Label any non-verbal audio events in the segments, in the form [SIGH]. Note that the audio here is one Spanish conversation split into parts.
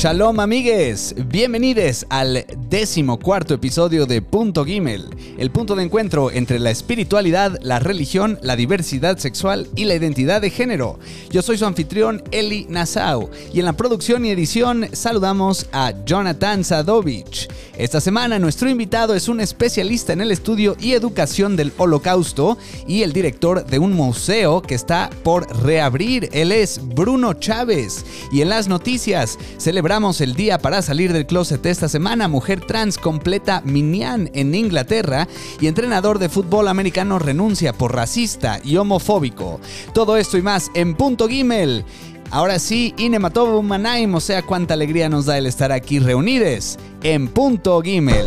Shalom amigues, bienvenidos al décimo cuarto episodio de Punto Gimel, el punto de encuentro entre la espiritualidad, la religión, la diversidad sexual y la identidad de género. Yo soy su anfitrión Eli Nassau y en la producción y edición saludamos a Jonathan Sadovich. Esta semana nuestro invitado es un especialista en el estudio y educación del holocausto y el director de un museo que está por reabrir. Él es Bruno Chávez y en las noticias Celebramos el día para salir del closet esta semana. Mujer trans completa Minian en Inglaterra y entrenador de fútbol americano renuncia por racista y homofóbico. Todo esto y más en Punto Gimel. Ahora sí, Inematobu Manaim, o sea, cuánta alegría nos da el estar aquí reunidos en Punto Gimel.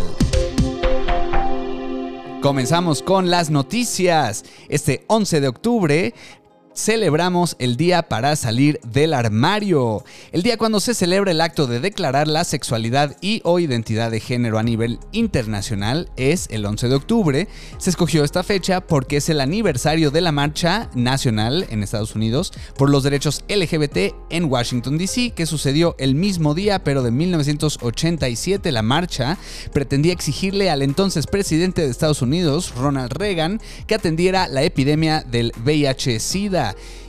Comenzamos con las noticias. Este 11 de octubre celebramos el día para salir del armario, el día cuando se celebra el acto de declarar la sexualidad y o identidad de género a nivel internacional es el 11 de octubre. Se escogió esta fecha porque es el aniversario de la marcha nacional en Estados Unidos por los derechos LGBT en Washington DC que sucedió el mismo día pero de 1987 la marcha pretendía exigirle al entonces presidente de Estados Unidos Ronald Reagan que atendiera la epidemia del VIH-Sida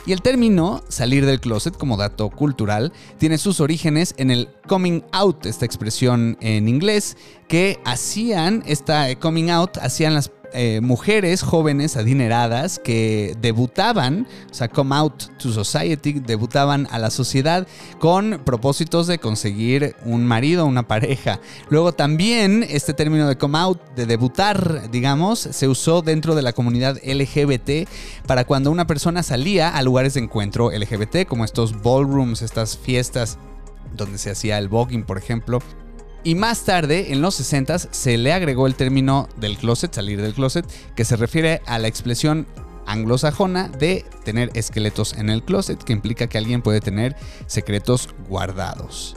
y el término salir del closet como dato cultural tiene sus orígenes en el coming out, esta expresión en inglés, que hacían esta coming out, hacían las eh, mujeres jóvenes adineradas que debutaban, o sea, come out to society, debutaban a la sociedad con propósitos de conseguir un marido, una pareja. Luego también este término de come out, de debutar, digamos, se usó dentro de la comunidad LGBT para cuando una persona salía a lugares de encuentro LGBT, como estos ballrooms, estas fiestas donde se hacía el voguing, por ejemplo. Y más tarde, en los 60 se le agregó el término del closet, salir del closet, que se refiere a la expresión anglosajona de tener esqueletos en el closet, que implica que alguien puede tener secretos guardados.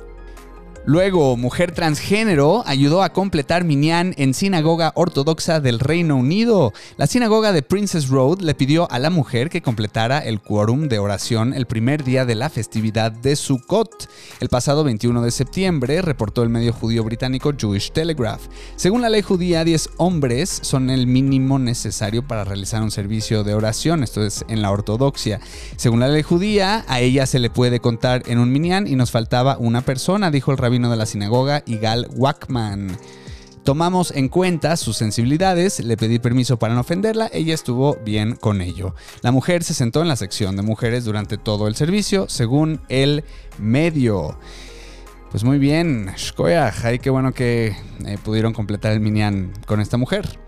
Luego, mujer transgénero ayudó a completar Minyan en sinagoga ortodoxa del Reino Unido. La sinagoga de Princess Road le pidió a la mujer que completara el quórum de oración el primer día de la festividad de Sukkot. El pasado 21 de septiembre, reportó el medio judío británico Jewish Telegraph. Según la ley judía, 10 hombres son el mínimo necesario para realizar un servicio de oración, esto es en la ortodoxia. Según la ley judía, a ella se le puede contar en un Minyan y nos faltaba una persona, dijo el rabino de la sinagoga, Igal Wackman. Tomamos en cuenta sus sensibilidades, le pedí permiso para no ofenderla, ella estuvo bien con ello. La mujer se sentó en la sección de mujeres durante todo el servicio, según el medio. Pues muy bien, Shkoyach, ay qué bueno que eh, pudieron completar el minian con esta mujer.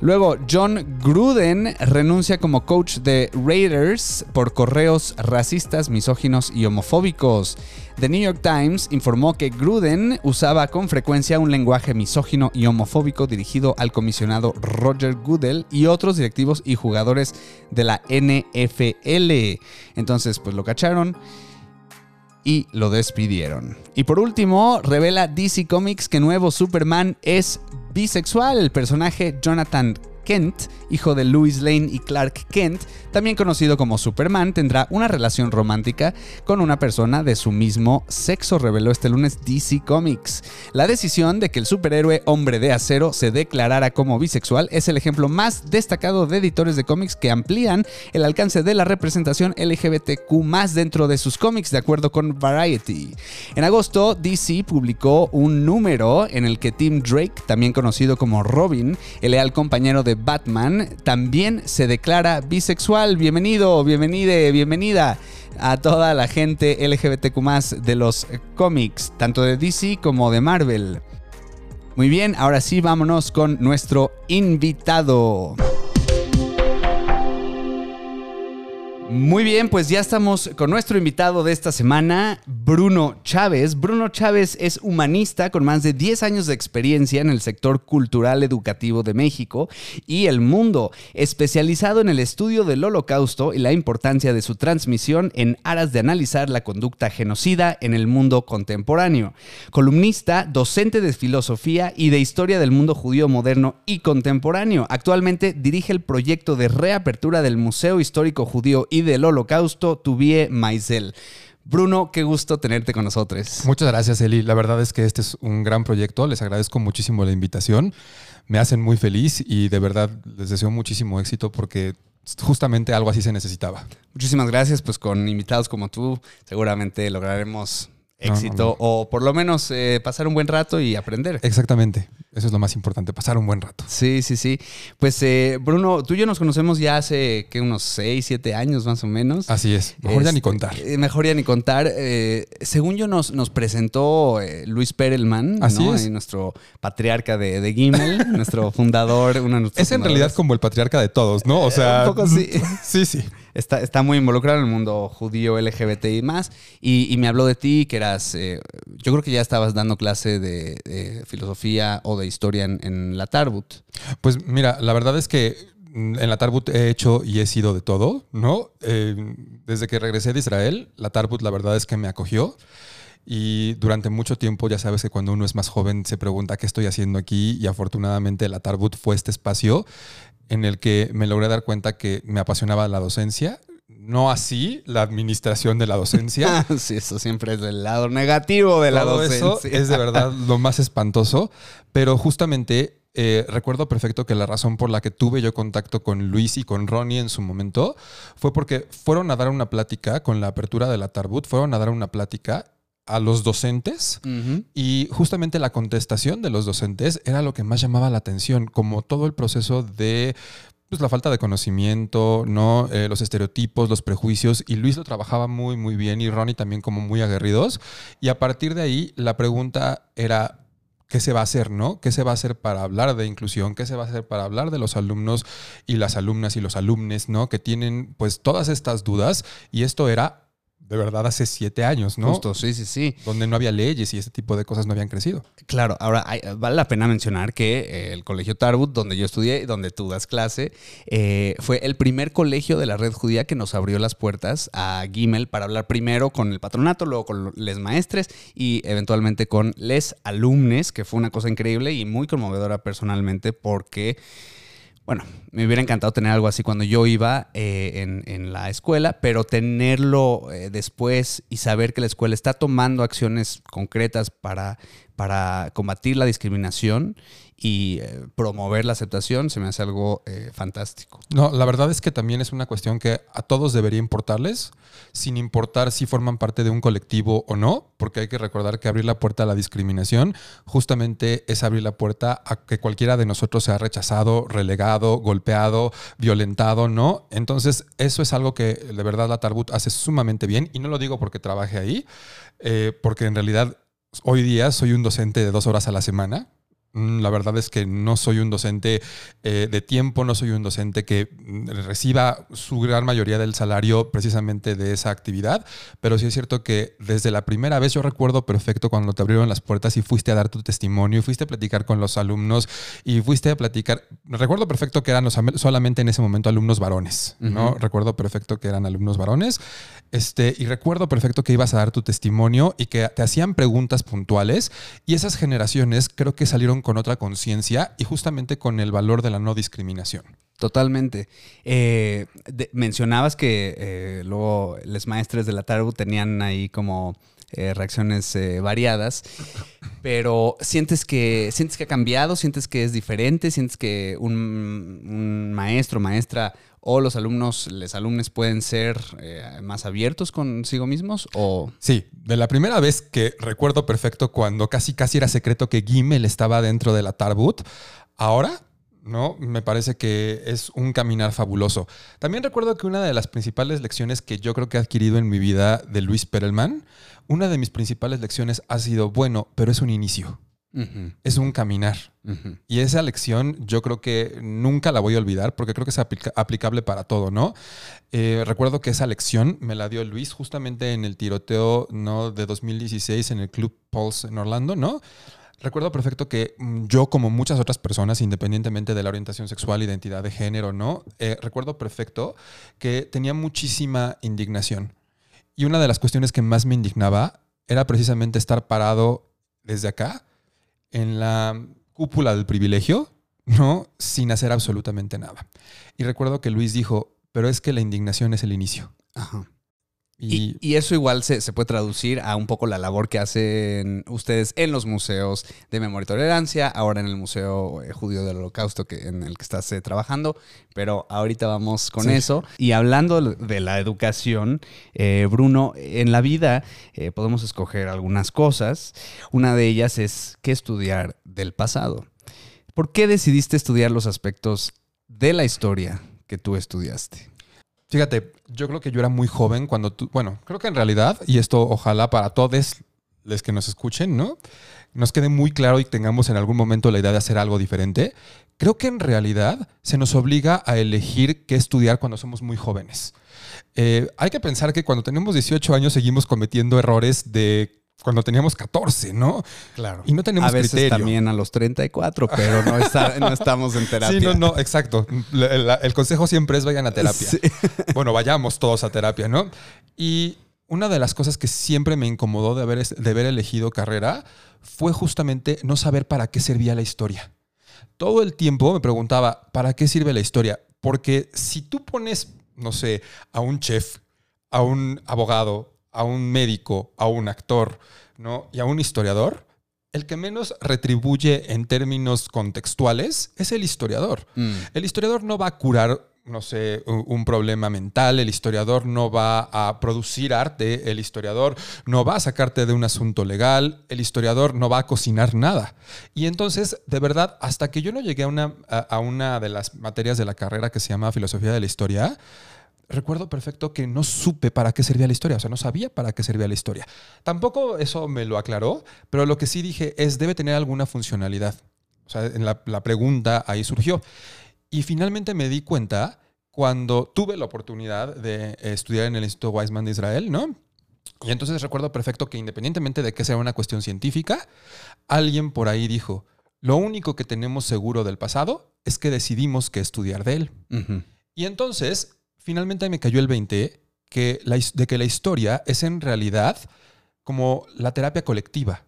Luego, John Gruden renuncia como coach de Raiders por correos racistas, misóginos y homofóbicos. The New York Times informó que Gruden usaba con frecuencia un lenguaje misógino y homofóbico dirigido al comisionado Roger Goodell y otros directivos y jugadores de la NFL. Entonces, pues lo cacharon y lo despidieron. Y por último, revela DC Comics que nuevo Superman es bisexual. El personaje Jonathan Kent, hijo de Louis Lane y Clark Kent, también conocido como Superman, tendrá una relación romántica con una persona de su mismo sexo, reveló este lunes DC Comics. La decisión de que el superhéroe hombre de acero se declarara como bisexual es el ejemplo más destacado de editores de cómics que amplían el alcance de la representación LGBTQ dentro de sus cómics, de acuerdo con Variety. En agosto, DC publicó un número en el que Tim Drake, también conocido como Robin, el leal compañero de Batman, también se declara bisexual. Bienvenido, bienvenide, bienvenida a toda la gente LGBTQ de los cómics, tanto de DC como de Marvel. Muy bien, ahora sí vámonos con nuestro invitado. Muy bien, pues ya estamos con nuestro invitado de esta semana, Bruno Chávez. Bruno Chávez es humanista con más de 10 años de experiencia en el sector cultural educativo de México y el mundo, especializado en el estudio del holocausto y la importancia de su transmisión en aras de analizar la conducta genocida en el mundo contemporáneo. Columnista, docente de filosofía y de historia del mundo judío moderno y contemporáneo. Actualmente dirige el proyecto de reapertura del Museo Histórico Judío y del Holocausto, Tuvie Maisel. Bruno, qué gusto tenerte con nosotros. Muchas gracias, Eli. La verdad es que este es un gran proyecto. Les agradezco muchísimo la invitación. Me hacen muy feliz y de verdad les deseo muchísimo éxito porque justamente algo así se necesitaba. Muchísimas gracias, pues con invitados como tú seguramente lograremos éxito o por lo menos eh, pasar un buen rato y aprender. Exactamente, eso es lo más importante, pasar un buen rato. Sí, sí, sí. Pues eh, Bruno, tú y yo nos conocemos ya hace que unos 6, 7 años más o menos. Así es, mejor ya ni este, contar. Eh, mejor ya ni contar. según yo nos, nos presentó Luis Perelman, Así es. nuestro patriarca de, de Gimel, [LAUGHS] nuestro fundador. Uno es en realidad como el patriarca de todos, ¿no? O sea, un poco [LAUGHS] sí. sí, sí está, está muy involucrado en el mundo judío, LGBT y más. Y, me habló de ti, que eras, eh, yo creo que ya estabas dando clase de, filosofía o de historia en, la Tarbut. Pues mira, la verdad es que en la Tarbut he hecho y he sido de todo, ¿no? Eh, desde que regresé de Israel, la Tarbut la verdad es que me acogió. Y durante mucho tiempo, ya sabes que cuando uno es más joven se pregunta qué estoy haciendo aquí y afortunadamente la Tarbut fue este espacio en el que me logré dar cuenta que me apasionaba la docencia. No así la administración de la docencia. [LAUGHS] sí, eso siempre es del lado negativo de la docencia. Eso es de verdad lo más espantoso. Pero justamente eh, recuerdo perfecto que la razón por la que tuve yo contacto con Luis y con Ronnie en su momento fue porque fueron a dar una plática con la apertura de la Tarbut, fueron a dar una plática a los docentes y justamente la contestación de los docentes era lo que más llamaba la atención, como todo el proceso de pues, la falta de conocimiento, ¿no? Eh, los estereotipos, los prejuicios, y Luis lo trabajaba muy, muy bien, y Ronnie también como muy aguerridos, y a partir de ahí la pregunta era, ¿qué se va a hacer, no? ¿Qué se va a hacer para hablar de inclusión? ¿Qué se va a hacer para hablar de los alumnos y las alumnas y los alumnos, ¿no? Que tienen pues todas estas dudas, y esto era de verdad hace siete años, ¿no? Justo, sí, sí, sí. Donde no había leyes y ese tipo de cosas no habían crecido. Claro, ahora vale la pena mencionar que eh, el colegio Tarbut, donde yo estudié y donde tú das clase, eh, fue el primer colegio de la red judía que nos abrió las puertas a Gimel para hablar primero con el patronato, luego con les maestres y eventualmente con les alumnes, que fue una cosa increíble y muy conmovedora personalmente porque bueno, me hubiera encantado tener algo así cuando yo iba eh, en, la escuela, pero tenerlo eh, después y saber que la escuela está tomando acciones concretas para, para combatir la discriminación y eh, promover la aceptación se me hace algo eh, fantástico. No, la verdad es que también es una cuestión que a todos debería importarles, sin importar si forman parte de un colectivo o no, porque hay que recordar que abrir la puerta a la discriminación justamente es abrir la puerta a que cualquiera de nosotros sea rechazado, relegado, golpeado, violentado, ¿no? Entonces, eso es algo que de verdad la Tarbut hace sumamente bien y no lo digo porque trabaje ahí, eh, porque en realidad hoy día soy un docente de dos horas a la semana la verdad es que no soy un docente eh, de tiempo, no soy un docente que mm, reciba su gran mayoría del salario precisamente de esa actividad, pero sí es cierto que desde la primera vez yo recuerdo perfecto cuando te abrieron las puertas y fuiste a dar tu testimonio, y fuiste a platicar con los alumnos y fuiste a platicar, recuerdo perfecto que eran solamente en ese momento alumnos varones, ¿no? Recuerdo perfecto que eran alumnos varones, este, y recuerdo perfecto que ibas a dar tu testimonio y que te hacían preguntas puntuales y esas generaciones creo que salieron con otra conciencia y justamente con el valor de la no discriminación. Totalmente. Eh, mencionabas que eh, luego los maestres de la TARU tenían ahí como eh, reacciones variadas, pero ¿sientes que, ¿sientes que ha cambiado? ¿Sientes que es diferente? ¿Sientes que un maestro, maestra o los alumnos, los alumnos pueden ser eh, más abiertos consigo mismos o Sí, de la primera vez que recuerdo perfecto cuando casi casi era secreto que Gimel estaba dentro de la Tarbut, ahora ¿no? Me parece que es un caminar fabuloso. También recuerdo que una de las principales lecciones que yo creo que he adquirido en mi vida de Luis Perelman, una de mis principales lecciones ha sido, bueno, pero es un inicio. Es un caminar. Y esa lección yo creo que nunca la voy a olvidar porque creo que es aplicable para todo, ¿no? Eh, recuerdo que esa lección me la dio Luis justamente en el tiroteo ¿no? de 2016 en el Club Pulse en Orlando, ¿no? Recuerdo perfecto que mm, yo, como muchas otras personas, independientemente de la orientación sexual, identidad de género, ¿no? Eh, recuerdo perfecto que tenía muchísima indignación. Y una de las cuestiones que más me indignaba era precisamente estar parado desde acá en la cúpula del privilegio, ¿no? Sin hacer absolutamente nada. Y recuerdo que Luis dijo, pero es que la indignación es el inicio. Y, y, eso igual se, se, puede traducir a un poco la labor que hacen ustedes en los museos de memoria y tolerancia, ahora en el Museo eh, Judío del Holocausto que, en el que estás eh, trabajando, pero ahorita vamos con sí. eso. Y hablando de la educación, eh, Bruno, en la vida eh, podemos escoger algunas cosas. Una de ellas es qué estudiar del pasado. ¿Por qué decidiste estudiar los aspectos de la historia que tú estudiaste? Fíjate, yo creo que yo era muy joven cuando tú, bueno, creo que en realidad, y esto ojalá para todos los que nos escuchen, ¿no? Nos quede muy claro y tengamos en algún momento la idea de hacer algo diferente. Creo que en realidad se nos obliga a elegir qué estudiar cuando somos muy jóvenes. Eh, hay que pensar que cuando tenemos 18 años seguimos cometiendo errores de cuando teníamos 14, ¿no? Claro. Y no tenemos a veces criterio. también a los 34, pero no, está, no estamos en terapia. [LAUGHS] Sí, no, no, exacto. La, la, el consejo siempre es vayan a terapia. Sí. [LAUGHS] Bueno, vayamos todos a terapia, ¿no? Y una de las cosas que siempre me incomodó de haber, de haber elegido carrera fue justamente no saber para qué servía la historia. Todo el tiempo me preguntaba, ¿para qué sirve la historia? Porque si tú pones, no sé, a un chef, a un abogado, a un médico, a un actor, ¿no? Y a un historiador, el que menos retribuye en términos contextuales es el historiador. Mm. El historiador no va a curar no sé, un problema mental, el historiador no va a producir arte, el historiador no va a sacarte de un asunto legal, el historiador no va a cocinar nada. Y entonces, de verdad, hasta que yo no llegué a una, a una de las materias de la carrera que se llama Filosofía de la Historia, recuerdo perfecto que no supe para qué servía la historia, o sea, no sabía para qué servía la historia. Tampoco eso me lo aclaró, pero lo que sí dije es, debe tener alguna funcionalidad. O sea, en la, la pregunta ahí surgió. Y finalmente me di cuenta cuando tuve la oportunidad de estudiar en el Instituto Weizmann de Israel, ¿no? Y entonces recuerdo perfecto que independientemente de que sea una cuestión científica, alguien por ahí dijo, lo único que tenemos seguro del pasado es que decidimos qué estudiar de él. Uh -huh. Y entonces finalmente me cayó el 20 que la, de que la historia es en realidad como la terapia colectiva.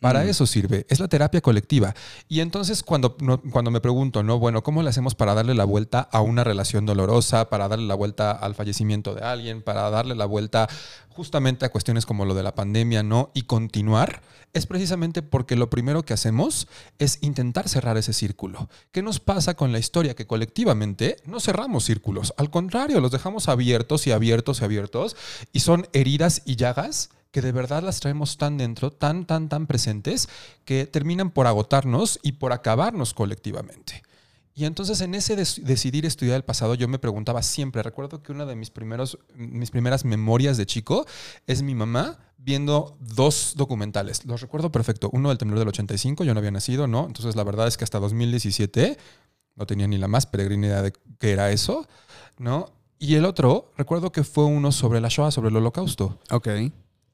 Para mm. eso sirve, es la terapia colectiva. Y entonces cuando, no, cuando me pregunto, ¿no? Bueno, ¿cómo le hacemos para darle la vuelta a una relación dolorosa, para darle la vuelta al fallecimiento de alguien, para darle la vuelta justamente a cuestiones como lo de la pandemia, ¿no? Y continuar, es precisamente porque lo primero que hacemos es intentar cerrar ese círculo. ¿Qué nos pasa con la historia? Que colectivamente no cerramos círculos, al contrario, los dejamos abiertos y abiertos y abiertos, y son heridas y llagas que de verdad las traemos tan dentro, tan, tan, tan presentes, que terminan por agotarnos y por acabarnos colectivamente. Y entonces en ese decidir estudiar el pasado yo me preguntaba siempre, recuerdo que una de mis, primeros, mis primeras memorias de chico es mi mamá viendo dos documentales. Los recuerdo perfecto. Uno del temblor del 85, yo no había nacido, ¿no? Entonces la verdad es que hasta 2017 no tenía ni la más peregrina idea de qué era eso, ¿no? Y el otro, recuerdo que fue uno sobre la Shoah, sobre el holocausto. Ok.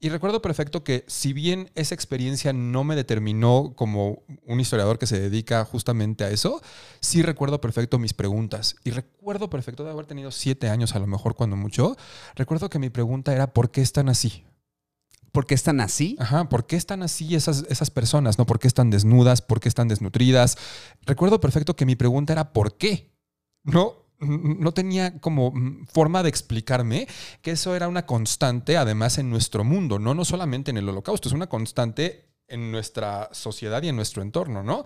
Y recuerdo perfecto que si bien esa experiencia no me determinó como un historiador que se dedica justamente a eso, sí recuerdo perfecto mis preguntas. Y recuerdo perfecto de haber tenido siete años a lo mejor cuando mucho, recuerdo que mi pregunta era ¿por qué están así? ¿Por qué están así? Ajá, ¿por qué están así esas, esas personas? ¿no? ¿Por qué están desnudas? ¿Por qué están desnutridas? Recuerdo perfecto que mi pregunta era ¿por qué? No, no tenía como forma de explicarme que eso era una constante, además, en nuestro mundo, no, no solamente en el holocausto, es una constante en nuestra sociedad y en nuestro entorno, ¿no?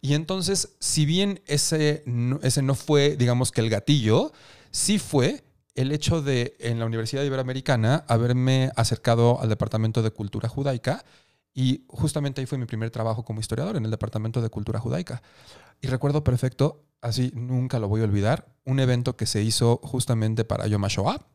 Y entonces, si bien ese, ese no fue, digamos que el gatillo, sí fue el hecho de, en la Universidad Iberoamericana, haberme acercado al Departamento de Cultura Judaica y justamente ahí fue mi primer trabajo como historiador en el Departamento de Cultura Judaica. Y recuerdo perfecto, así nunca lo voy a olvidar, un evento que se hizo justamente para Yom HaShoah,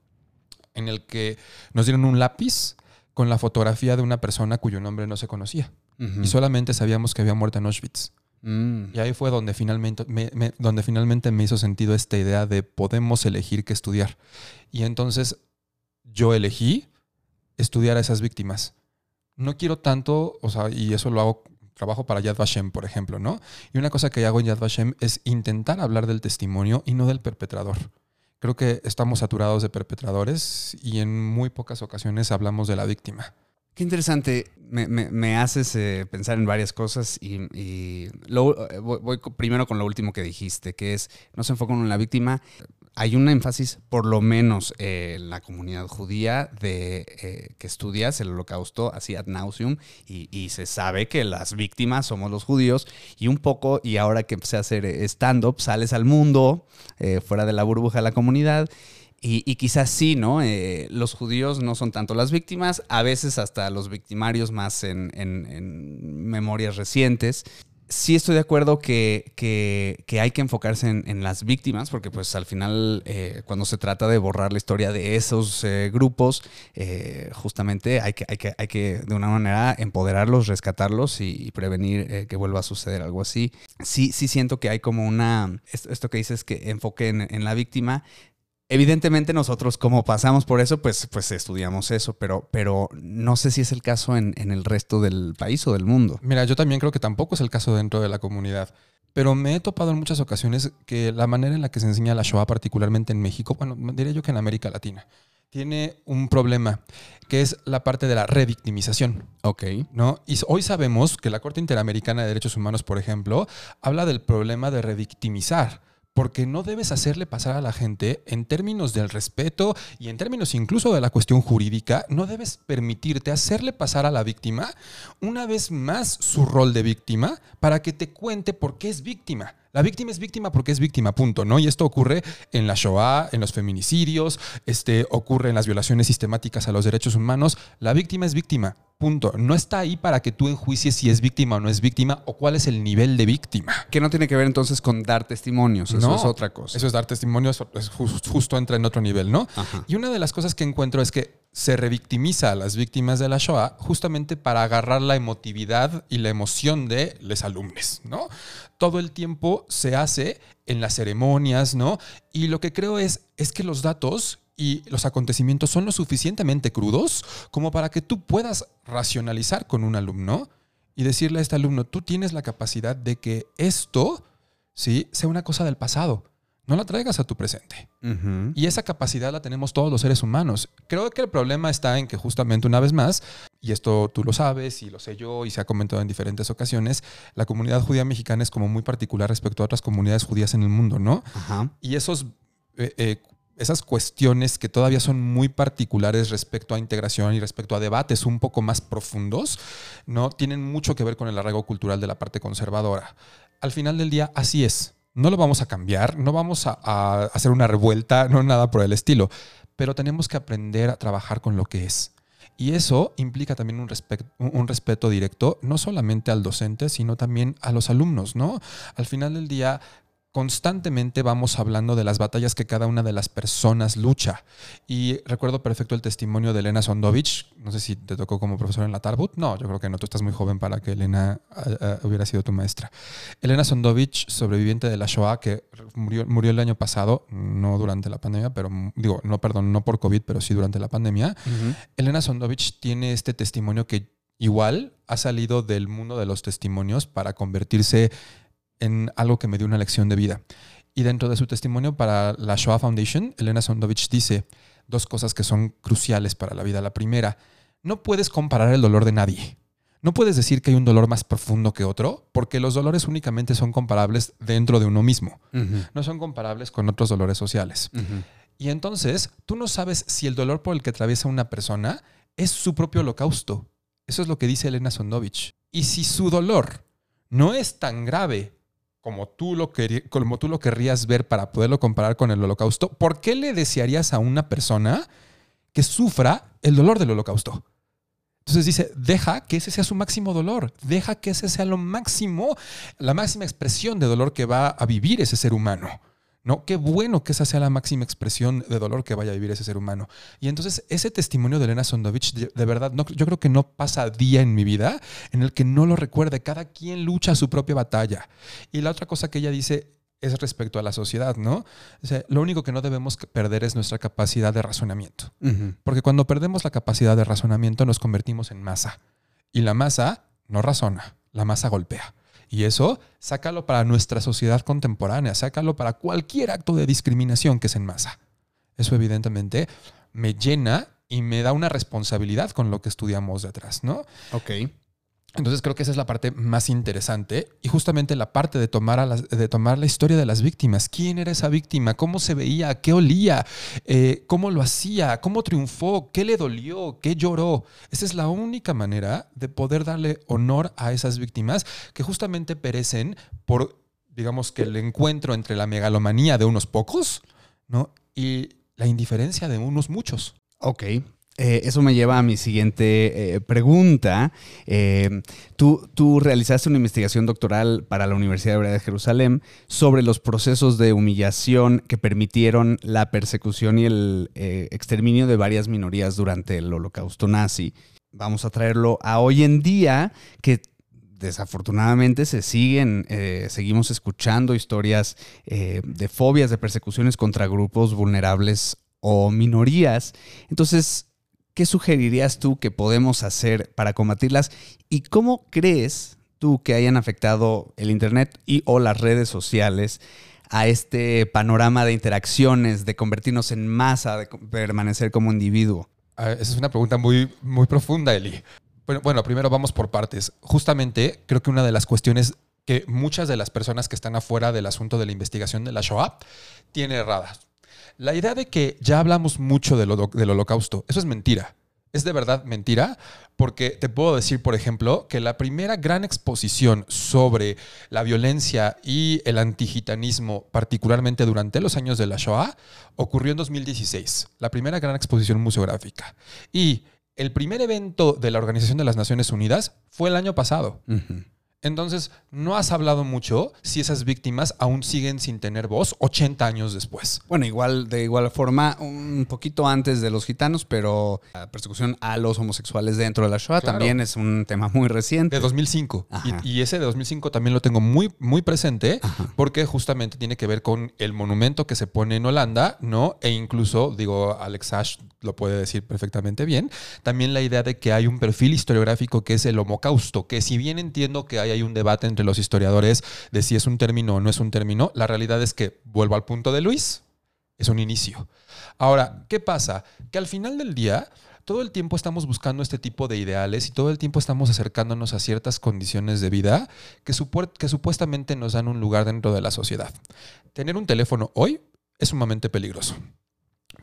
en el que nos dieron un lápiz con la fotografía de una persona cuyo nombre no se conocía. Uh -huh. Y solamente sabíamos que había muerto en Auschwitz. Mm. Y ahí fue donde finalmente me, me, donde finalmente me hizo sentido esta idea de podemos elegir qué estudiar. Y entonces yo elegí estudiar a esas víctimas. No quiero tanto, o sea, y eso lo hago trabajo para Yad Vashem, por ejemplo, ¿no? Y una cosa que hago en Yad Vashem es intentar hablar del testimonio y no del perpetrador. Creo que estamos saturados de perpetradores y en muy pocas ocasiones hablamos de la víctima. Qué interesante. Me, haces eh, pensar en varias cosas y, lo, voy, voy, primero con lo último que dijiste, que es no se enfocan en la víctima. Hay un énfasis, por lo menos eh, en la comunidad judía, de eh, que estudias el holocausto así ad nauseum y, se sabe que las víctimas somos los judíos y un poco, y ahora que empecé a hacer stand-up, sales al mundo, eh, fuera de la burbuja de la comunidad. Y, quizás sí, ¿no? Eh, los judíos no son tanto las víctimas, a veces hasta los victimarios más en memorias recientes sí estoy de acuerdo que, que, hay que enfocarse en, en, las víctimas, porque pues al final eh, cuando se trata de borrar la historia de esos eh, grupos, eh, justamente hay que, hay, que, hay que de una manera empoderarlos, rescatarlos y, y prevenir que vuelva a suceder algo así. Sí, sí siento que hay como una, esto, esto que dices que enfoque en, en la víctima, Evidentemente nosotros como pasamos por eso, pues, pues estudiamos eso, pero, pero no sé si es el caso en, en, el resto del país o del mundo. Mira, yo también creo que tampoco es el caso dentro de la comunidad, pero me he topado en muchas ocasiones que la manera en la que se enseña la Shoah, particularmente en México, bueno, diría yo que en América Latina, tiene un problema, que es la parte de la revictimización. Ok. ¿no? Y hoy sabemos que la Corte Interamericana de Derechos Humanos, por ejemplo, habla del problema de revictimizar porque no debes hacerle pasar a la gente en términos del respeto y en términos incluso de la cuestión jurídica, no debes permitirte hacerle pasar a la víctima una vez más su rol de víctima para que te cuente por qué es víctima. La víctima es víctima porque es víctima, punto, ¿no? Y esto ocurre en la Shoah, en los feminicidios, este, ocurre en las violaciones sistemáticas a los derechos humanos. La víctima es víctima, punto. No está ahí para que tú enjuicies si es víctima o no es víctima o cuál es el nivel de víctima. Que no tiene que ver entonces con dar testimonios, eso no, es otra cosa. Eso es dar testimonios, es justo, entra en otro nivel, ¿no? Ajá. Y una de las cosas que encuentro es que se revictimiza a las víctimas de la Shoah justamente para agarrar la emotividad y la emoción de los alumnos, ¿no? Todo el tiempo se hace en las ceremonias, ¿no? Y lo que creo es, es que los datos y los acontecimientos son lo suficientemente crudos como para que tú puedas racionalizar con un alumno y decirle a este alumno, tú tienes la capacidad de que esto, ¿sí? Sea una cosa del pasado no la traigas a tu presente. Uh -huh. Y esa capacidad la tenemos todos los seres humanos. Creo que el problema está en que justamente una vez más, y esto tú lo sabes y lo sé yo y se ha comentado en diferentes ocasiones, la comunidad judía mexicana es como muy particular respecto a otras comunidades judías en el mundo, ¿no? Uh -huh. Y esos... Eh, eh, esas cuestiones que todavía son muy particulares respecto a integración y respecto a debates un poco más profundos, no tienen mucho que ver con el arraigo cultural de la parte conservadora. Al final del día, así es. No lo vamos a cambiar, no vamos a, hacer una revuelta, [LAUGHS] no nada por el estilo, pero tenemos que aprender a trabajar con lo que es. Y eso implica también un, un respeto directo, no solamente al docente, sino también a los alumnos, ¿no? Al final del día, constantemente vamos hablando de las batallas que cada una de las personas lucha. Y recuerdo perfecto el testimonio de Elena Sondovich. No sé si te tocó como profesor en la Tarbut. No, yo creo que no. Tú estás muy joven para que Elena uh, uh, hubiera sido tu maestra. Elena Sondovich, sobreviviente de la Shoah, que murió, murió el año pasado, no durante la pandemia, pero digo, no, perdón, no por COVID, pero sí durante la pandemia. Uh -huh. Elena Sondovich tiene este testimonio que igual ha salido del mundo de los testimonios para convertirse en algo que me dio una lección de vida. Y dentro de su testimonio para la Shoah Foundation, Elena Sondovich dice dos cosas que son cruciales para la vida. La primera, no puedes comparar el dolor de nadie. No puedes decir que hay un dolor más profundo que otro, porque los dolores únicamente son comparables dentro de uno mismo. Uh -huh. No son comparables con otros dolores sociales. Uh -huh. Y entonces, tú no sabes si el dolor por el que atraviesa una persona es su propio holocausto. Eso es lo que dice Elena Sondovich. Y si su dolor no es tan grave como tú, lo lo querrías ver para poderlo comparar con el holocausto, ¿por qué le desearías a una persona que sufra el dolor del holocausto? Entonces dice, deja que ese sea su máximo dolor, deja que ese sea lo máximo, la máxima expresión de dolor que va a vivir ese ser humano. ¿No? Qué bueno que esa sea la máxima expresión de dolor que vaya a vivir ese ser humano. Y entonces ese testimonio de Elena Sondovich, de, de verdad, no, yo creo que no pasa día en mi vida en el que no lo recuerde. Cada quien lucha su propia batalla. Y la otra cosa que ella dice es respecto a la sociedad, ¿no? O sea, lo único que no debemos perder es nuestra capacidad de razonamiento. Uh -huh. Porque cuando perdemos la capacidad de razonamiento nos convertimos en masa. Y la masa no razona, la masa golpea. Y eso, sácalo para nuestra sociedad contemporánea, sácalo para cualquier acto de discriminación que es en masa. Eso evidentemente me llena y me da una responsabilidad con lo que estudiamos detrás, ¿no? Ok. Entonces creo que esa es la parte más interesante y justamente la parte de tomar, a las- de tomar la historia de las víctimas. ¿Quién era esa víctima? ¿Cómo se veía? ¿Qué olía? Eh, ¿Cómo lo hacía? ¿Cómo triunfó? ¿Qué le dolió? ¿Qué lloró? Esa es la única manera de poder darle honor a esas víctimas que justamente perecen por, digamos que el encuentro entre la megalomanía de unos pocos y la indiferencia de unos muchos. Ok. Eh, eso me lleva a mi siguiente eh, pregunta. Eh, tú, realizaste una investigación doctoral para la Universidad de Jerusalén sobre los procesos de humillación que permitieron la persecución y el exterminio de varias minorías durante el holocausto nazi. Vamos a traerlo a hoy en día, que desafortunadamente se siguen, seguimos escuchando historias de fobias, de persecuciones contra grupos vulnerables o minorías. Entonces, ¿qué sugerirías tú que podemos hacer para combatirlas? ¿Y cómo crees tú que hayan afectado el Internet y o las redes sociales a este panorama de interacciones, de convertirnos en masa, de permanecer como individuo? Ah, Esa es una pregunta muy, muy profunda, Eli. Bueno, bueno, primero vamos por partes. Justamente creo que una de las cuestiones que muchas de las personas que están afuera del asunto de la investigación de la Shoah tiene erradas. La idea de que ya hablamos mucho del, holo- del holocausto, eso es mentira. Es de verdad mentira, porque te puedo decir, por ejemplo, que la primera gran exposición sobre la violencia y el antigitanismo, particularmente durante los años de la Shoah, ocurrió en 2016, la primera gran exposición museográfica. Y el primer evento de la Organización de las Naciones Unidas fue el año pasado. Ujú. Entonces, no has hablado mucho si esas víctimas aún siguen sin tener voz 80 años después. Bueno, igual, de igual forma, un poquito antes de los gitanos, pero la persecución a los homosexuales dentro de la Shoah Claro. también es un tema muy reciente. De 2005. Ajá. Y, y ese de 2005 también lo tengo muy, muy presente Ajá. porque justamente tiene que ver con el monumento que se pone en Holanda, ¿no? E incluso, digo, Alex Ash lo puede decir perfectamente bien, también la idea de que hay un perfil historiográfico que es el homocausto, que si bien entiendo que hay, hay un debate entre los historiadores de si es un término o no es un término, la realidad es que, vuelvo al punto de Luis, es un inicio. Ahora, ¿qué pasa? Que al final del día, todo el tiempo estamos buscando este tipo de ideales y todo el tiempo estamos acercándonos a ciertas condiciones de vida que, que supuestamente nos dan un lugar dentro de la sociedad. Tener un teléfono hoy es sumamente peligroso,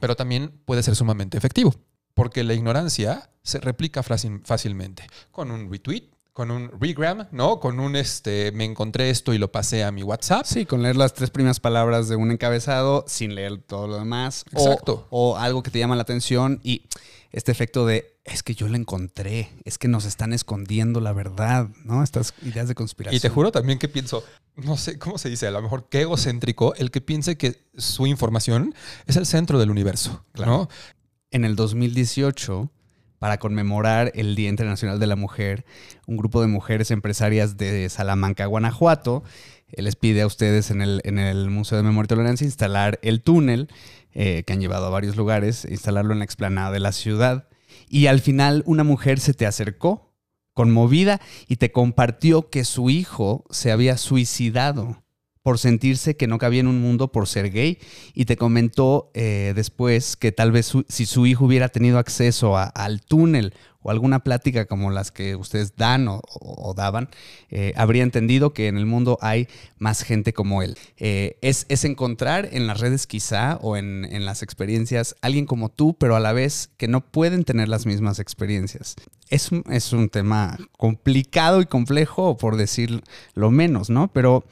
pero también puede ser sumamente efectivo, porque la ignorancia se replica fácil- fácilmente con un retweet, con un regram, ¿no? Con un este, me encontré esto y lo pasé a mi WhatsApp. Sí, con leer las tres primeras palabras de un encabezado sin leer todo lo demás. Exacto. O, algo que te llama la atención y este efecto de es que yo lo encontré, es que nos están escondiendo la verdad, ¿no? Estas ideas de conspiración. Y te juro también que pienso, no sé cómo se dice, a lo mejor qué egocéntrico el que piense que su información es el centro del universo, ¿no? En el 2018, para conmemorar el Día Internacional de la Mujer, un grupo de mujeres empresarias de Salamanca, Guanajuato, eh, les pide a ustedes en el, Museo de Memoria y Tolerancia instalar el túnel eh, que han llevado a varios lugares, instalarlo en la explanada de la ciudad. Y al final una mujer se te acercó, conmovida, y te compartió que su hijo se había suicidado por sentirse que no cabía en un mundo por ser gay y te comentó eh, después que tal vez si su hijo hubiera tenido acceso al túnel o alguna plática como las que ustedes dan o, daban, eh, habría entendido que en el mundo hay más gente como él. Eh, es, es encontrar en las redes quizá o en, en las experiencias alguien como tú, pero a la vez que no pueden tener las mismas experiencias. Es es un tema complicado y complejo, por decir lo menos, ¿no? Pero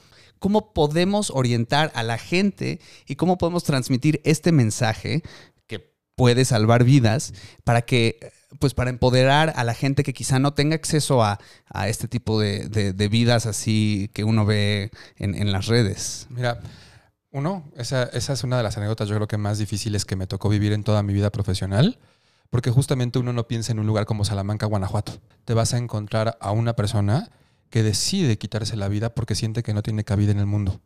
cómo podemos orientar a la gente y cómo podemos transmitir este mensaje que puede salvar vidas para que pues para empoderar a la gente que quizá no tenga acceso a, a este tipo de, de- vidas así que uno ve en, en las redes. Mira, uno, esa, esa es una de las anécdotas yo creo que más difíciles que me tocó vivir en toda mi vida profesional, porque justamente uno no piensa en un lugar como Salamanca, Guanajuato. Te vas a encontrar a una persona que decide quitarse la vida porque siente que no tiene cabida en el mundo.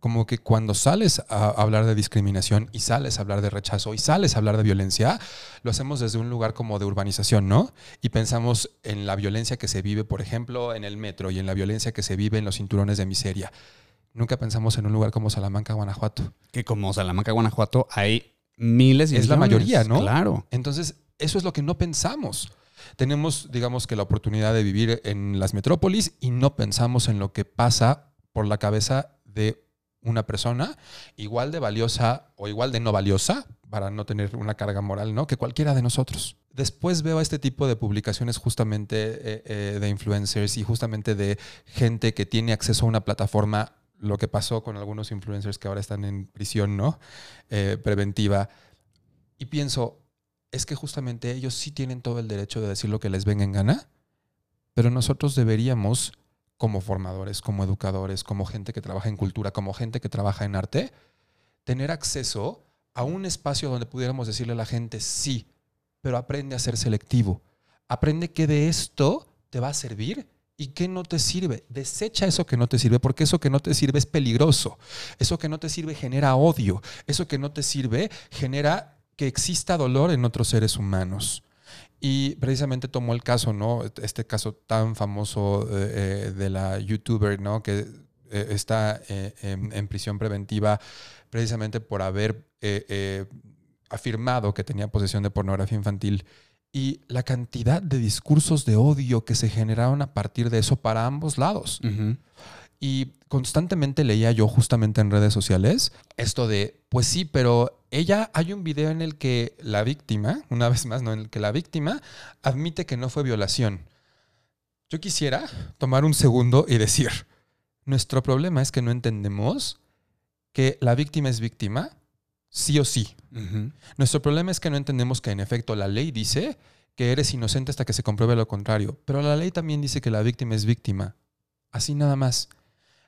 Como que cuando sales a hablar de discriminación y sales a hablar de rechazo y sales a hablar de violencia, lo hacemos desde un lugar como de urbanización, ¿no? Y pensamos en la violencia que se vive, por ejemplo, en el metro y en la violencia que se vive en los cinturones de miseria. Nunca pensamos en un lugar como Salamanca, Guanajuato. Que como Salamanca, Guanajuato hay miles y Es la mayoría, ¿no? Claro. Entonces, eso es lo que no pensamos. Tenemos, digamos que la oportunidad de vivir en las metrópolis y no pensamos en lo que pasa por la cabeza de una persona igual de valiosa o igual de no valiosa, para no tener una carga moral, ¿no? Que cualquiera de nosotros. Después veo este tipo de publicaciones justamente eh, eh, de influencers y justamente de gente que tiene acceso a una plataforma, lo que pasó con algunos influencers que ahora están en prisión, ¿no? Eh, preventiva. Y pienso, es que justamente ellos sí tienen todo el derecho de decir lo que les venga en gana, pero nosotros deberíamos como formadores, como educadores, como gente que trabaja en cultura, como gente que trabaja en arte, tener acceso a un espacio donde pudiéramos decirle a la gente, sí, pero aprende a ser selectivo. Aprende que de esto te va a servir y qué no te sirve. Desecha eso que no te sirve, porque eso que no te sirve es peligroso. Eso que no te sirve genera odio. Eso que no te sirve genera que exista dolor en otros seres humanos. Y precisamente tomó el caso, ¿no? Este caso tan famoso eh, eh, de la youtuber, ¿no? Que eh, está en, prisión preventiva precisamente por haber afirmado que tenía posesión de pornografía infantil. Y la cantidad de discursos de odio que se generaron a partir de eso para ambos lados. Y constantemente leía yo justamente en redes sociales esto de, pues sí, pero ella, hay un video en el que la víctima, una vez más, no, en el que la víctima admite que no fue violación. Yo quisiera tomar un segundo y decir, nuestro problema es que no entendemos que la víctima es víctima, sí o sí. Nuestro problema es que no entendemos que en efecto la ley dice que eres inocente hasta que se compruebe lo contrario, pero la ley también dice que la víctima es víctima. Así nada más.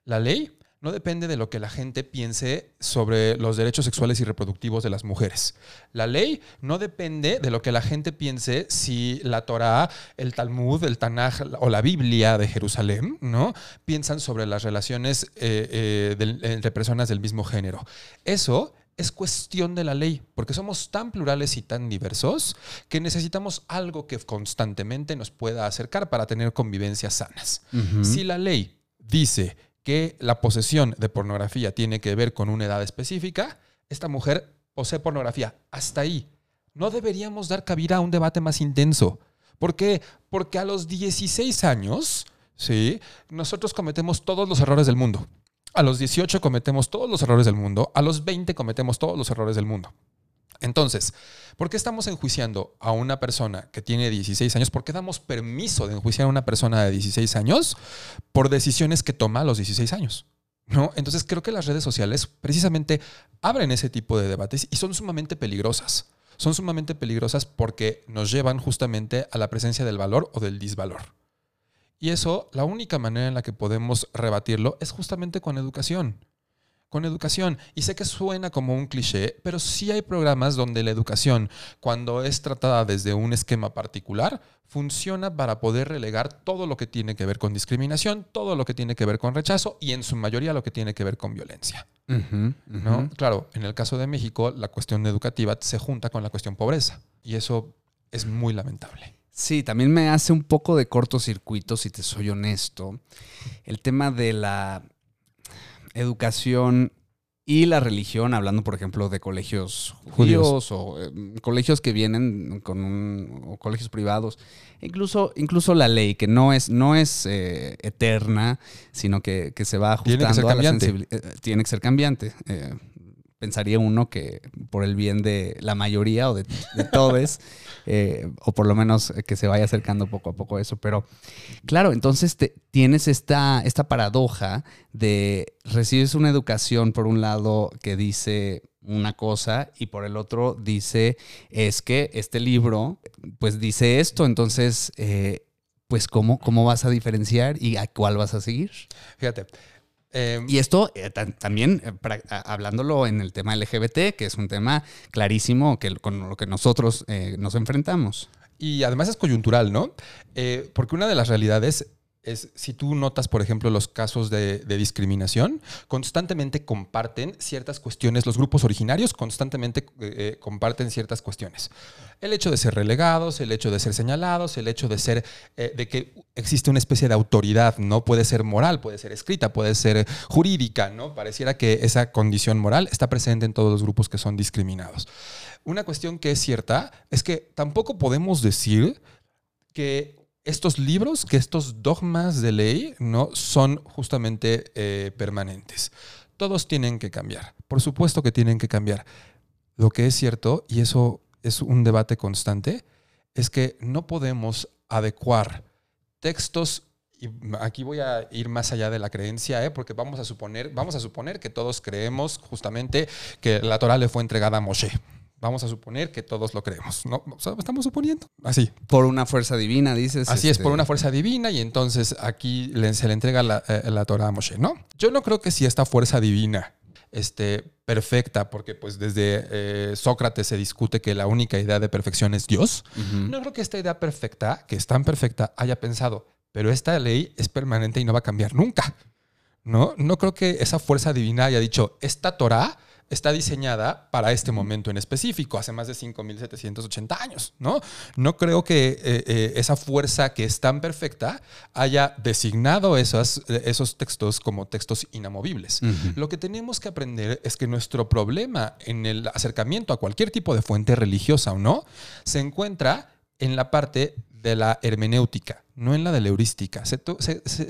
La ley no depende de lo que la gente piense sobre los derechos sexuales y reproductivos de las mujeres. La ley no depende de lo que la gente piense si la Torah, el Talmud, el Tanaj o la Biblia de Jerusalén, ¿no? Piensan sobre las relaciones eh, eh, entre personas del mismo género. Eso es cuestión de la ley, porque somos tan plurales y tan diversos que necesitamos algo que constantemente nos pueda acercar para tener convivencias sanas. Si la ley dice que la posesión de pornografía tiene que ver con una edad específica, esta mujer posee pornografía. Hasta ahí. No deberíamos dar cabida a un debate más intenso. ¿Por qué? Porque a los 16 años, ¿sí? nosotros cometemos todos los errores del mundo. A los 18 cometemos todos los errores del mundo. A los 20 cometemos todos los errores del mundo. Entonces, ¿por qué estamos enjuiciando a una persona que tiene 16 años? ¿Por qué damos permiso de enjuiciar a una persona de 16 años por decisiones que toma a los 16 años? ¿No? Entonces creo que las redes sociales precisamente abren ese tipo de debates y son sumamente peligrosas. Son sumamente peligrosas porque nos llevan justamente a la presencia del valor o del disvalor. Y eso, la única manera en la que podemos rebatirlo es justamente con educación con educación. Y sé que suena como un cliché, pero sí hay programas donde la educación, cuando es tratada desde un esquema particular, funciona para poder relegar todo lo que tiene que ver con discriminación, todo lo que tiene que ver con rechazo y en su mayoría lo que tiene que ver con violencia. ¿No? Claro, en el caso de México, la cuestión educativa se junta con la cuestión pobreza y eso es muy lamentable. Sí, también me hace un poco de cortocircuito, si te soy honesto, el tema de la educación y la religión, hablando por ejemplo de colegios judíos, o eh, colegios que vienen con un, o colegios privados, incluso, incluso la ley, que no es, no es eh, eterna, sino que, se va ajustando a la sensibilidad. Eh, tiene que ser cambiante pensaría uno que por el bien de la mayoría o de, todos, [LAUGHS] eh, o por lo menos que se vaya acercando poco a poco a eso. Pero claro, entonces tienes esta, esta paradoja de recibes una educación por un lado que dice una cosa y por el otro dice es que este libro pues dice esto, entonces eh, pues ¿cómo, cómo vas a diferenciar y a cuál vas a seguir. Fíjate, Em, y esto eh, también, eh, hablándolo en el tema LGBT, que es un tema clarísimo que, con lo que nosotros eh, nos enfrentamos. Y además es coyuntural, ¿no? porque una de las realidades es si tú notas, por ejemplo, los casos de, discriminación, constantemente comparten ciertas cuestiones, los grupos originarios constantemente eh, eh, comparten ciertas cuestiones. El hecho de ser relegados, el hecho de ser señalados, el hecho de ser, eh, de que existe una especie de autoridad, ¿no? Puede ser moral, puede ser escrita, puede ser jurídica, ¿no? Pareciera que esa condición moral está presente en todos los grupos que son discriminados. Una cuestión que es cierta es que tampoco podemos decir que estos libros, que estos dogmas de ley, ¿no? Son justamente eh, permanentes. Todos tienen que cambiar. Por supuesto que tienen que cambiar. Lo que es cierto, y eso es un debate constante, es que no podemos adecuar textos y aquí voy a ir más allá de la creencia, ¿eh? porque vamos a suponer, vamos a suponer que todos creemos justamente que la Torah le fue entregada a Moshe. Vamos a suponer que todos lo creemos. ¿no? estamos suponiendo. Así. Por una fuerza divina, dices. Así es, por este una fuerza divina, y entonces aquí se le entrega la, eh, la Torah a Moshe. No, yo no creo que si esta fuerza divina este, perfecta, porque pues desde eh, Sócrates se discute que la única idea de perfección es Dios. No creo que esta idea perfecta, que es tan perfecta, haya pensado, pero esta ley es permanente y no va a cambiar nunca. No, no creo que esa fuerza divina haya dicho, esta Torah está diseñada para este momento en específico, hace más de 5.780 años, ¿no? No creo que eh, eh, esa fuerza que es tan perfecta haya designado esos, esos textos como textos inamovibles. Lo que tenemos que aprender es que nuestro problema en el acercamiento a cualquier tipo de fuente religiosa o no, se encuentra en la parte de la hermenéutica, no en la de la heurística.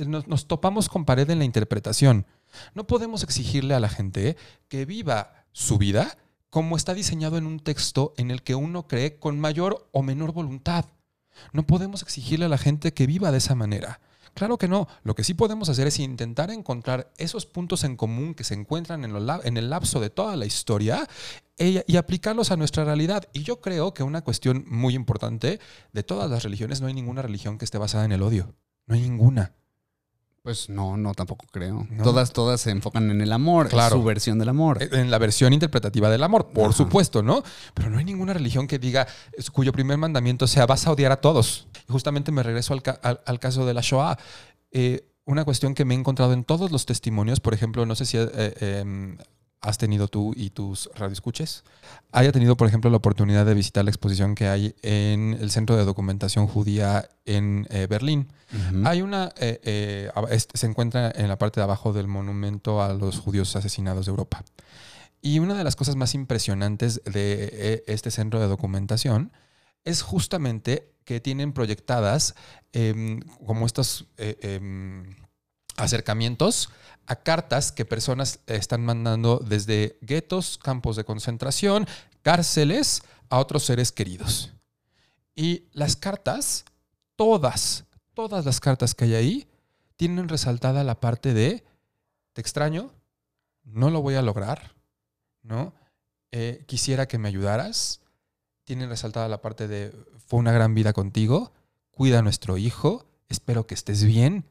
nos, topamos con pared en la interpretación. No podemos exigirle a la gente que viva su vida como está diseñado en un texto en el que uno cree con mayor o menor voluntad. No podemos exigirle a la gente que viva de esa manera. Claro que no. Lo que sí podemos hacer es intentar encontrar esos puntos en común que se encuentran en, el lapso de toda la historia e, y aplicarlos a nuestra realidad. Y yo creo que una cuestión muy importante de todas las religiones, no hay ninguna religión que esté basada en el odio. No hay ninguna. Pues no, no, tampoco creo. Todas, todas se enfocan en el amor, claro. su versión del amor. En la versión interpretativa del amor, por supuesto, ¿no? Pero no hay ninguna religión que diga, cuyo primer mandamiento sea, vas a odiar a todos. Y justamente me regreso al, caso de la Shoah. Eh, una cuestión que me he encontrado en todos los testimonios, por ejemplo, no sé si eh, em, has tenido tú y tus radioescuches, haya tenido, por ejemplo, la oportunidad de visitar la exposición que hay en el Centro de Documentación Judía en eh, Berlín. Hay una, eh, eh, se encuentra en la parte de abajo del monumento a los judíos asesinados de Europa. Y una de las cosas más impresionantes de este centro de documentación es justamente que tienen proyectadas em, como estos em, acercamientos a cartas que personas están mandando desde guetos, campos de concentración, cárceles, a otros seres queridos. Y las cartas, todas, todas las cartas que hay ahí, tienen resaltada la parte de, te extraño, no lo voy a lograr, ¿no? Eh, quisiera que me ayudaras. Tienen resaltada la parte de, fue una gran vida contigo, cuida a nuestro hijo, espero que estés bien,